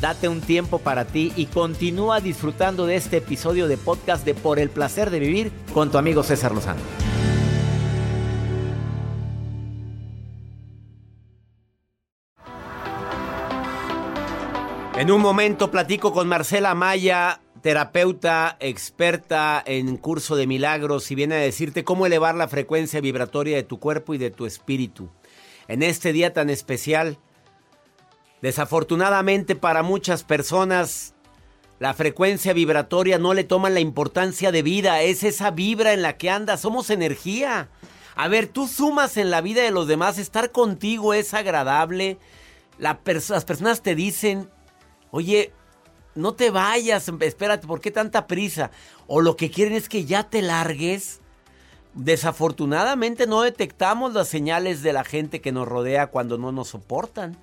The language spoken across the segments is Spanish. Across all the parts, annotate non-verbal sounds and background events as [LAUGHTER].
Date un tiempo para ti y continúa disfrutando de este episodio de podcast de Por el placer de vivir con tu amigo César Lozano. En un momento platico con Marcela Maya, terapeuta experta en curso de milagros y viene a decirte cómo elevar la frecuencia vibratoria de tu cuerpo y de tu espíritu. En este día tan especial, Desafortunadamente para muchas personas la frecuencia vibratoria no le toman la importancia de vida, es esa vibra en la que andas, somos energía. A ver, tú sumas en la vida de los demás, estar contigo es agradable. Las personas te dicen, oye, no te vayas, espérate, ¿por qué tanta prisa? O lo que quieren es que ya te largues. Desafortunadamente no detectamos las señales de la gente que nos rodea cuando no nos soportan.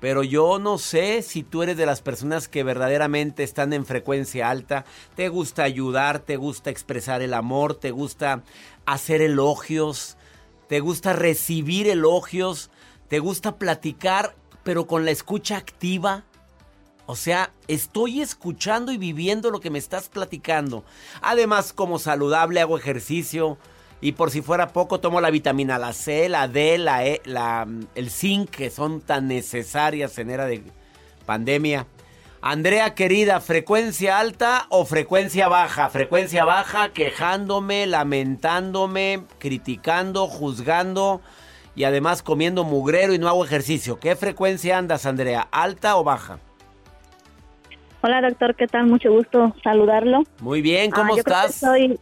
Pero yo no sé si tú eres de las personas que verdaderamente están en frecuencia alta, te gusta ayudar, te gusta expresar el amor, te gusta hacer elogios, te gusta recibir elogios, te gusta platicar, pero con la escucha activa. O sea, estoy escuchando y viviendo lo que me estás platicando. Además, como saludable hago ejercicio. Y por si fuera poco, tomo la vitamina la C, la D, la E, la, el zinc, que son tan necesarias en era de pandemia. Andrea querida, ¿frecuencia alta o frecuencia baja? Frecuencia baja, quejándome, lamentándome, criticando, juzgando y además comiendo mugrero y no hago ejercicio. ¿Qué frecuencia andas, Andrea? ¿Alta o baja? Hola doctor, ¿qué tal? Mucho gusto saludarlo. Muy bien, ¿cómo Ah, yo creo que estás? soy-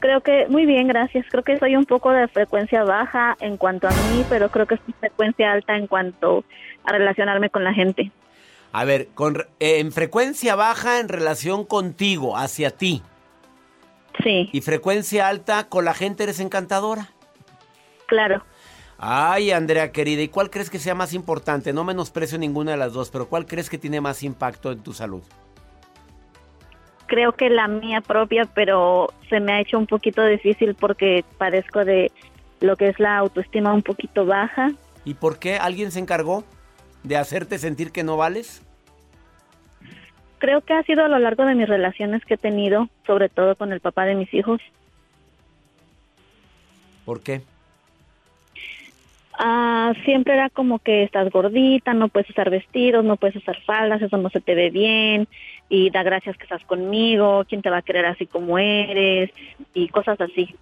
creo que muy bien, gracias. Creo que soy un poco de frecuencia baja en cuanto a mí, pero creo que es frecuencia alta en cuanto a relacionarme con la gente. A ver, con, eh, en frecuencia baja en relación contigo, hacia ti. Sí, Y frecuencia alta con la gente eres encantadora. claro. Ay, Andrea querida, ¿y cuál crees que sea más importante? No menosprecio ninguna de las dos, pero ¿cuál crees que tiene más impacto en tu salud? Creo que la mía propia, pero se me ha hecho un poquito difícil porque padezco de lo que es la autoestima un poquito baja. ¿Y por qué alguien se encargó de hacerte sentir que no vales? Creo que ha sido a lo largo de mis relaciones que he tenido, sobre todo con el papá de mis hijos. ¿Por qué? Ah, siempre era como que estás gordita, no puedes usar vestidos, no puedes usar faldas, eso no se te ve bien, y da gracias que estás conmigo, quién te va a querer así como eres, y cosas así.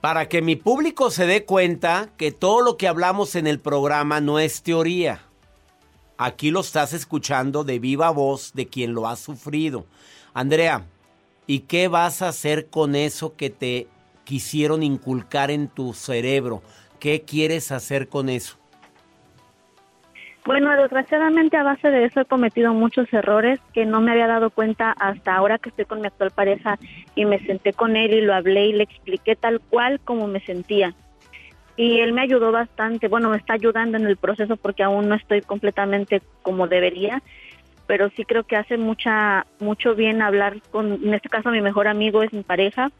Para que mi público se dé cuenta que todo lo que hablamos en el programa no es teoría. Aquí lo estás escuchando de viva voz de quien lo ha sufrido. Andrea, ¿y qué vas a hacer con eso que te quisieron inculcar en tu cerebro? ¿Qué quieres hacer con eso? Bueno, desgraciadamente a base de eso he cometido muchos errores que no me había dado cuenta hasta ahora que estoy con mi actual pareja y me senté con él y lo hablé y le expliqué tal cual como me sentía. Y él me ayudó bastante, bueno, me está ayudando en el proceso porque aún no estoy completamente como debería, pero sí creo que hace mucha mucho bien hablar con, en este caso mi mejor amigo es mi pareja,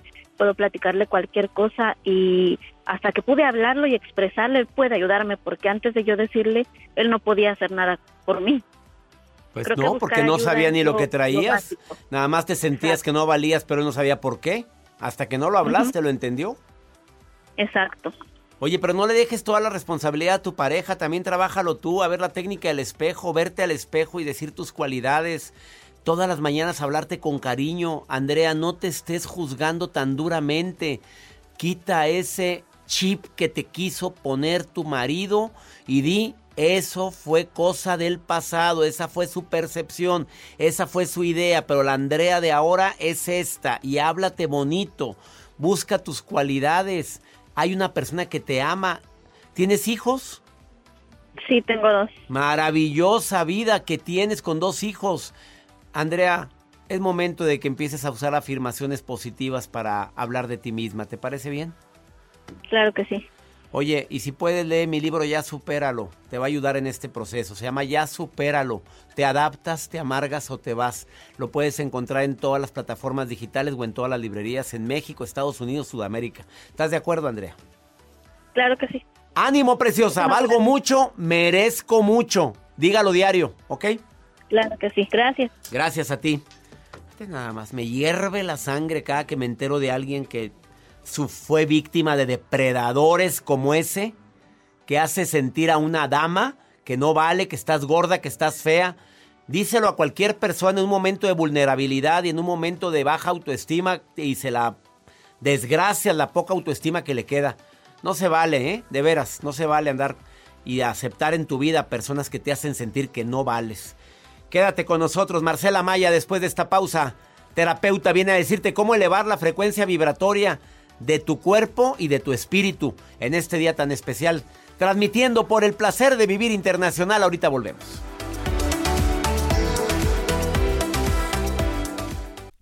puedo platicarle cualquier cosa y hasta que pude hablarlo y expresarle, él puede ayudarme porque antes de yo decirle, él no podía hacer nada por mí. Pues Creo no, porque no sabía ni lo lo- que traías. Nada más te sentías que no valías, pero él no sabía por qué. Hasta que no lo hablaste, lo entendió. Exacto. Oye, pero no le dejes toda la responsabilidad a tu pareja, también trabájalo tú, a ver la técnica del espejo, verte al espejo y decir tus cualidades. Todas las mañanas hablarte con cariño. Andrea, no te estés juzgando tan duramente. Quita ese chip que te quiso poner tu marido y di, eso fue cosa del pasado, esa fue su percepción, esa fue su idea, pero la Andrea de ahora es esta y háblate bonito, busca tus cualidades. Hay una persona que te ama. ¿Tienes hijos? Sí, tengo dos. Maravillosa vida que tienes con dos hijos. Andrea, es momento de que empieces a usar afirmaciones positivas para hablar de ti misma. ¿Te parece bien? Claro que sí. Oye, y si puedes leer mi libro Ya Supéralo, te va a ayudar en este proceso. Se llama Ya Supéralo. Te adaptas, te amargas o te vas. Lo puedes encontrar en todas las plataformas digitales o en todas las librerías en México, Estados Unidos, Sudamérica. ¿Estás de acuerdo, Andrea? Claro que sí. Ánimo, preciosa. Valgo mucho, merezco mucho. Dígalo diario, ¿ok? Claro que sí. Gracias. Gracias a ti. Nada más, me hierve la sangre cada que me entero de alguien que fue víctima de depredadores como ese, que hace sentir a una dama que no vale, que estás gorda, que estás fea. Díselo a cualquier persona en un momento de vulnerabilidad y en un momento de baja autoestima y se la desgracia la poca autoestima que le queda. No se vale, ¿eh? De veras, no se vale andar y aceptar en tu vida personas que te hacen sentir que no vales. Quédate con nosotros, Marcela Maya, después de esta pausa. Terapeuta viene a decirte cómo elevar la frecuencia vibratoria de tu cuerpo y de tu espíritu en este día tan especial. Transmitiendo por el placer de vivir internacional. Ahorita volvemos.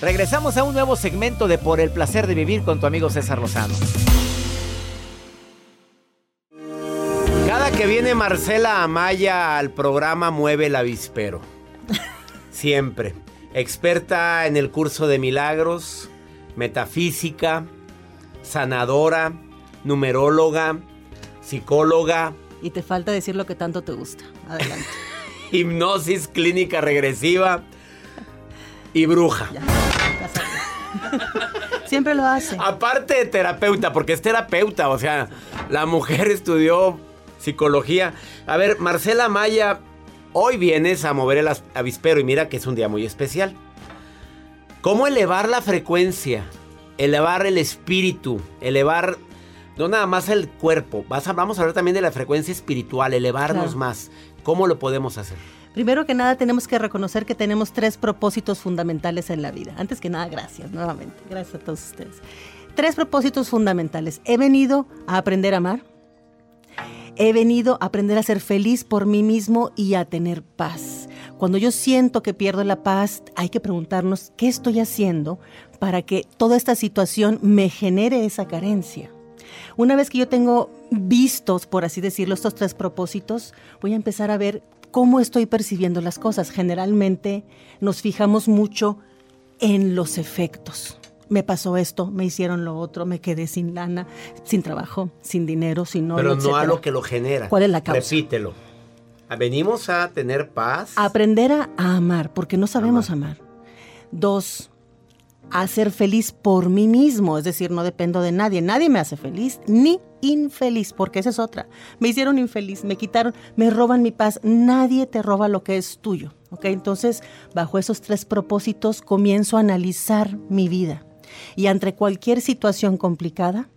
Regresamos a un nuevo segmento de Por el placer de vivir con tu amigo César Lozano. Cada que viene Marcela Amaya al programa mueve el avispero. Siempre. Experta en el curso de milagros, metafísica, sanadora, numeróloga, psicóloga, Y te falta decir lo que tanto te gusta. Adelante. [LAUGHS] hipnosis clínica regresiva y bruja. Ya, [LAUGHS] Siempre lo hace. Aparte de terapeuta, porque es terapeuta, o sea, la mujer estudió psicología. A ver, Marcela Maya, hoy vienes a mover el avispero y mira que es un día muy especial. ¿Cómo elevar la frecuencia? Elevar el espíritu, elevar no nada más el cuerpo. Vas a- vamos a hablar también de la frecuencia espiritual, elevarnos Claro. más. ¿Cómo lo podemos hacer? Primero que nada tenemos que reconocer que tenemos tres propósitos fundamentales en la vida. Antes que nada, gracias nuevamente. Gracias a todos ustedes. Tres propósitos fundamentales. He venido a aprender a amar. He venido a aprender a ser feliz por mí mismo y a tener paz. Cuando yo siento que pierdo la paz, hay que preguntarnos qué estoy haciendo para que toda esta situación me genere esa carencia. Una vez que yo tengo vistos, por así decirlo, estos tres propósitos, voy a empezar a ver cómo estoy percibiendo las cosas. Generalmente nos fijamos mucho en los efectos. Me pasó esto, me hicieron lo otro, me quedé sin lana, sin trabajo, sin dinero, sin novio, Pero no a lo que lo genera. ¿Cuál es la causa? Repítelo. Venimos a tener paz. Aprender a, a amar, porque no sabemos amar. Dos, a ser feliz por mí mismo, es decir, no dependo de nadie. Nadie me hace feliz ni infeliz, porque esa es otra. Me hicieron infeliz, me quitaron, me roban mi paz. Nadie te roba lo que es tuyo. ¿ok? Entonces, bajo esos tres propósitos, comienzo a analizar mi vida. Y ante cualquier situación complicada,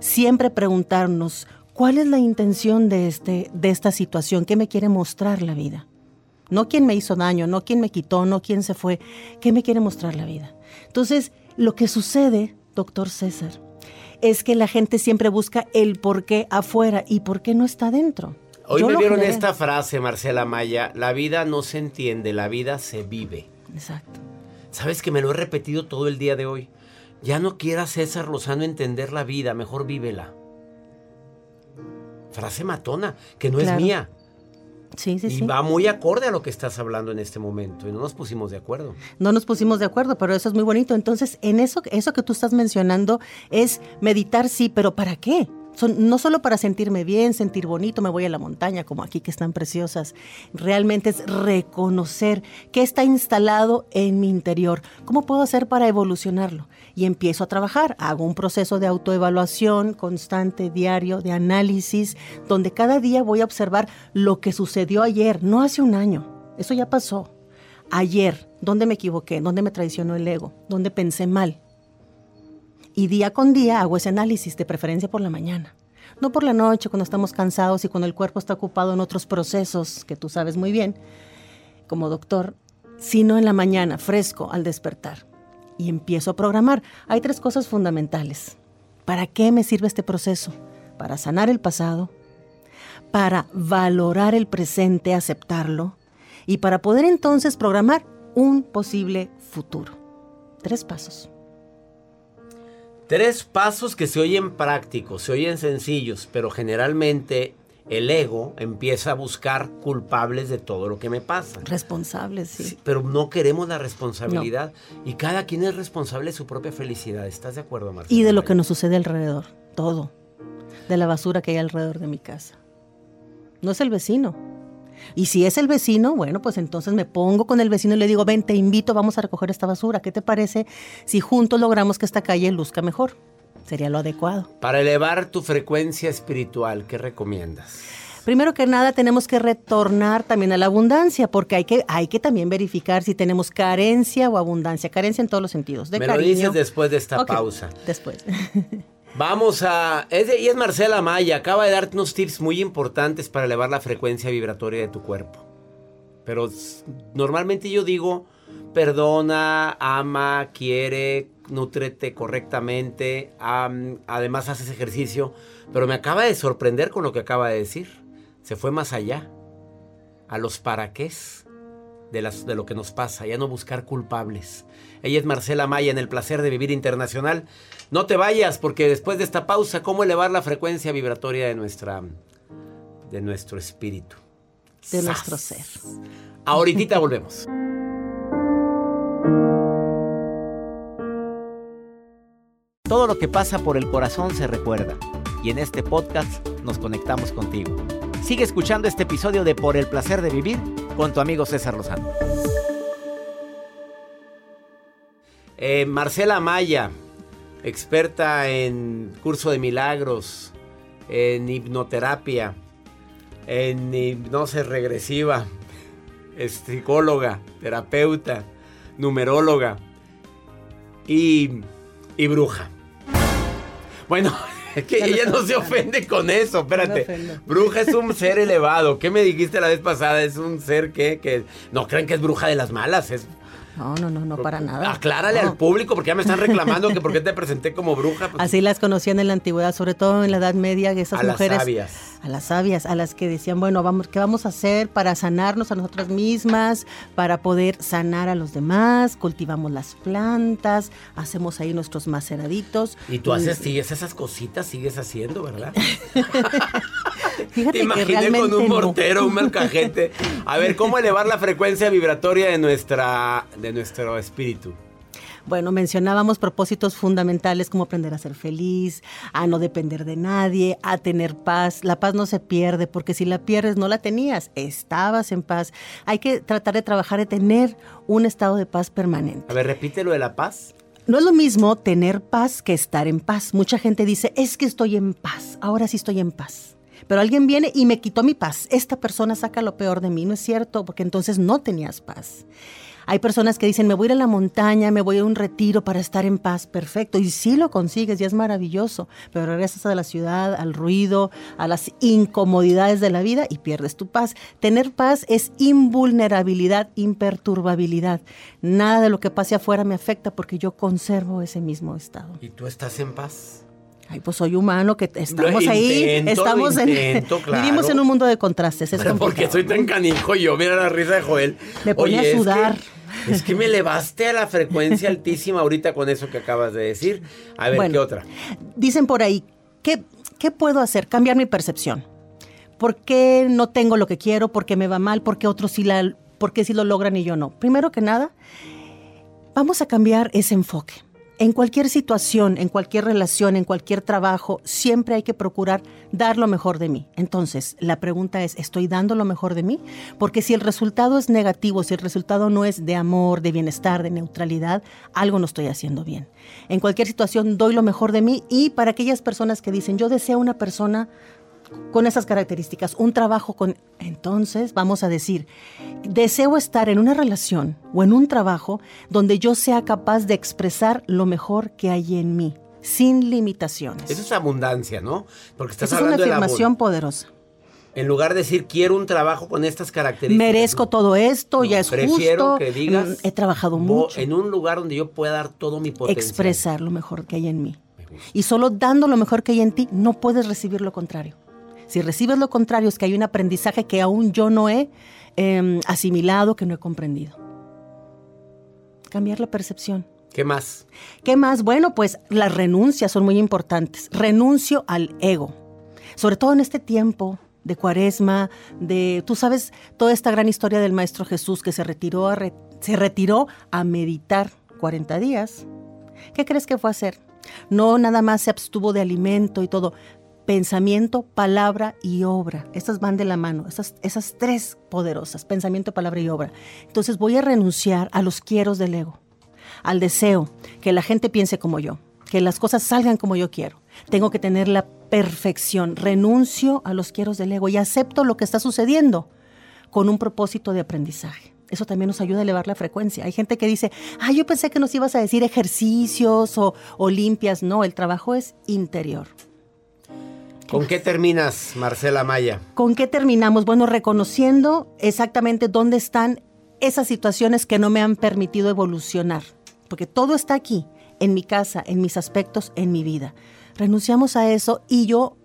Siempre preguntarnos, ¿cuál es la intención de, este, de esta situación? ¿Qué me quiere mostrar la vida? No quién me hizo daño, no quién me quitó, no quién se fue. ¿Qué me quiere mostrar la vida? Entonces, lo que sucede, doctor César, es que la gente siempre busca el por qué afuera y por qué no está dentro. Hoy me vieron esta frase, Marcela Maya, la vida no se entiende, la vida se vive. Exacto. Sabes que me lo he repetido todo el día de hoy. Ya no quiera César Lozano entender la vida, mejor vívela. Frase matona, que no es mía. Sí, sí, y va muy acorde a lo que estás hablando en este momento y no nos pusimos de acuerdo. No nos pusimos de acuerdo, pero eso es muy bonito. Entonces, en eso, eso que tú estás mencionando es meditar, sí, pero ¿para qué? No solo para sentirme bien, sentir bonito, me voy a la montaña, como aquí que están preciosas. Realmente es reconocer qué está instalado en mi interior. ¿Cómo puedo hacer para evolucionarlo? Y empiezo a trabajar. Hago un proceso de autoevaluación constante, diario, de análisis, donde cada día voy a observar lo que sucedió ayer, no hace un año. Eso ya pasó. Ayer, ¿dónde me equivoqué? ¿Dónde me traicionó el ego? ¿Dónde pensé mal? Y día con día hago ese análisis, de preferencia por la mañana. No por la noche, cuando estamos cansados y cuando el cuerpo está ocupado en otros procesos que tú sabes muy bien, como doctor, sino en la mañana, fresco, al despertar. Y empiezo a programar. Hay tres cosas fundamentales. ¿Para qué me sirve este proceso? Para sanar el pasado, para valorar el presente, aceptarlo, y para poder entonces programar un posible futuro. Tres pasos. Tres pasos que se oyen prácticos, se oyen sencillos, pero generalmente el ego empieza a buscar culpables de todo lo que me pasa. Responsables, sí. pero no queremos la responsabilidad. Y cada quien es responsable de su propia felicidad. ¿Estás de acuerdo, Marcelo? Y de lo que nos sucede alrededor. Todo. De la basura que hay alrededor de mi casa. No es el vecino. Y si es el vecino, bueno, pues entonces me pongo con el vecino y le digo, ven, te invito, vamos a recoger esta basura. ¿Qué te parece si juntos logramos que esta calle luzca mejor? Sería lo adecuado. Para elevar tu frecuencia espiritual, ¿qué recomiendas? Primero que nada tenemos que retornar también a la abundancia, porque hay que, hay que también verificar si tenemos carencia o abundancia. Carencia en todos los sentidos. De Me lo dices después de esta pausa. Después. [LAUGHS] Vamos a... Es y es Marcela Maya. Acaba de darte unos tips muy importantes para elevar la frecuencia vibratoria de tu cuerpo. Pero normalmente yo digo, perdona, ama, quiere, nutrete correctamente. además haces ejercicio. Pero me acaba de sorprender con lo que acaba de decir. Se fue más allá. A los para qué de, las, de lo que nos pasa. Ya no buscar culpables. Ella es Marcela Maya en El Placer de Vivir Internacional. No te vayas porque después de esta pausa, ¿cómo elevar la frecuencia vibratoria de, nuestra, de nuestro espíritu? De nuestro ser. Ahorita volvemos. Todo lo que pasa por el corazón se recuerda y en este podcast nos conectamos contigo. Sigue escuchando este episodio de Por el placer de vivir con tu amigo César Lozano. Eh, Marcela Maya, experta en curso de milagros, en hipnoterapia, en hipnosis regresiva, es psicóloga, terapeuta, numeróloga y, y bruja. Bueno, [LAUGHS] es que ella no se ofende con eso, espérate. bruja es un [LAUGHS] ser elevado. ¿Qué me dijiste la vez pasada? Es un ser que, que no creen que es bruja de las malas, es no, no, no, no para nada. Aclárale al público porque ya me están reclamando que por qué te presenté como bruja. Pues. Así las conocían en la antigüedad, sobre todo en la Edad Media, esas a mujeres. Las sabias. A las sabias, a las que decían, bueno, vamos, ¿qué vamos a hacer para sanarnos a nosotras mismas, para poder sanar a los demás? Cultivamos las plantas, hacemos ahí nuestros maceraditos. Y tú haces, sigues esas cositas, sigues haciendo, ¿verdad? [LAUGHS] Fíjate Te imaginé con un mortero, un malcajete. A ver, ¿cómo elevar la frecuencia vibratoria de nuestra de nuestro espíritu? Bueno, mencionábamos propósitos fundamentales como aprender a ser feliz, a no depender de nadie, a tener paz. La paz no se pierde porque si la pierdes no la tenías, estabas en paz. Hay que tratar de trabajar de tener un estado de paz permanente. A ver, repite lo de la paz. No es lo mismo tener paz que estar en paz. Mucha gente dice, es que estoy en paz, ahora sí estoy en paz. Pero alguien viene y me quitó mi paz. Esta persona saca lo peor de mí, ¿no es cierto? Porque entonces no tenías paz. Hay personas que dicen, me voy a ir a la montaña, me voy a un retiro para estar en paz. Perfecto. Y sí lo consigues y es maravilloso. Pero regresas a la ciudad, al ruido, a las incomodidades de la vida y pierdes tu paz. Tener paz es invulnerabilidad, imperturbabilidad. Nada de lo que pase afuera me afecta porque yo conservo ese mismo estado. ¿Y tú estás en paz? Ay, pues soy humano, que estamos ahí, estamos en, [LAUGHS] vivimos en un mundo de contrastes. Es porque soy tan canijo yo, mira la risa de Joel. Me pone a sudar. Es que, me elevaste a la frecuencia [LAUGHS] altísima ahorita con eso que acabas de decir. A ver, ¿qué otra? Dicen por ahí, ¿qué, ¿qué puedo hacer? Cambiar mi percepción. ¿Por qué no tengo lo que quiero? ¿Por qué me va mal? ¿Por qué otros sí, la, por qué sí lo logran y yo no? Primero que nada, vamos a cambiar ese enfoque en cualquier situación, en cualquier relación, en cualquier trabajo, siempre hay que procurar dar lo mejor de mí. Entonces, la pregunta es, ¿estoy dando lo mejor de mí? Porque si el resultado es negativo, si el resultado no es de amor, de bienestar, de neutralidad, algo no estoy haciendo bien. En cualquier situación doy lo mejor de mí y para aquellas personas que dicen, yo deseo una persona con esas características, un trabajo con... Entonces vamos a decir, deseo estar en una relación o en un trabajo donde yo sea capaz de expresar lo mejor que hay en mí, sin limitaciones. Eso es abundancia, ¿no? Porque estás Esa es una afirmación poderosa. En lugar de decir quiero un trabajo con estas características. Merezco todo esto, ya es prefiero que digas. Mm, he trabajado mucho. En un lugar donde yo pueda dar todo mi potencial. Expresar lo mejor que hay en mí. Y solo dando lo mejor que hay en ti, no puedes recibir lo contrario. Si recibes lo contrario, es que hay un aprendizaje que aún yo no he em, asimilado, que no he comprendido. Cambiar la percepción. ¿Qué más? ¿Qué más? Bueno, pues las renuncias son muy importantes. Renuncio al ego. Sobre todo en este tiempo de cuaresma, de, tú sabes, toda esta gran historia del Maestro Jesús que se retiró a, se retiró a meditar 40 días. ¿Qué crees que fue a hacer? No nada más se abstuvo de alimento y todo, pensamiento, palabra y obra. Estas van de la mano, esas, esas tres poderosas, pensamiento, palabra y obra. Entonces voy a renunciar a los quieros del ego, al deseo que la gente piense como yo, que las cosas salgan como yo quiero. Tengo que tener la perfección. Renuncio a los quieros del ego y acepto lo que está sucediendo con un propósito de aprendizaje. Eso también nos ayuda a elevar la frecuencia. Hay gente que dice, ah, yo pensé que nos ibas a decir ejercicios o, o limpias. No, el trabajo es interior. ¿Con qué terminas, Marcela Maya? ¿Con qué terminamos? Bueno, reconociendo exactamente dónde están esas situaciones que no me han permitido evolucionar, porque todo está aquí, en mi casa, en mis aspectos, en mi vida. Renunciamos a eso y yo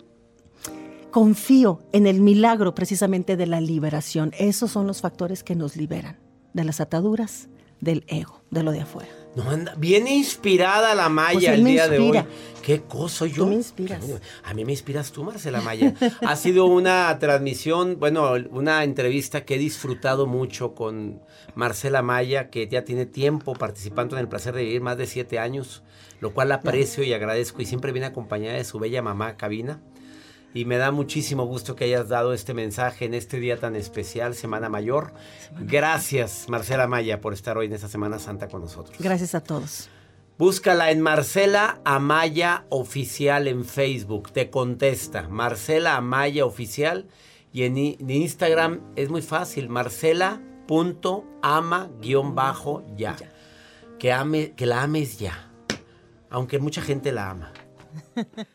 confío en el milagro precisamente de la liberación. Esos son los factores que nos liberan de las ataduras, del ego, de lo de afuera. No anda, viene inspirada la Maya pues el día de hoy. ¿Qué cosa yo? Tú me inspiras. A mí me inspiras tú, Marcela Maya. ha sido una transmisión, bueno, una entrevista que he disfrutado mucho con Marcela Maya, que ya tiene tiempo participando en el placer de vivir más de siete años, lo cual aprecio y agradezco y siempre viene acompañada de su bella mamá, Cabina y me da muchísimo gusto que hayas dado este mensaje en este día tan especial, Semana Mayor. Gracias, Marcela Amaya, por estar hoy en esta Semana Santa con nosotros. Gracias a todos. Búscala en Marcela Amaya Oficial en Facebook. Te contesta. Marcela Amaya Oficial. Y en, Instagram es muy fácil. Marcela.ama-ya. Que, ame, que la ames ya. Aunque mucha gente la ama. [LAUGHS]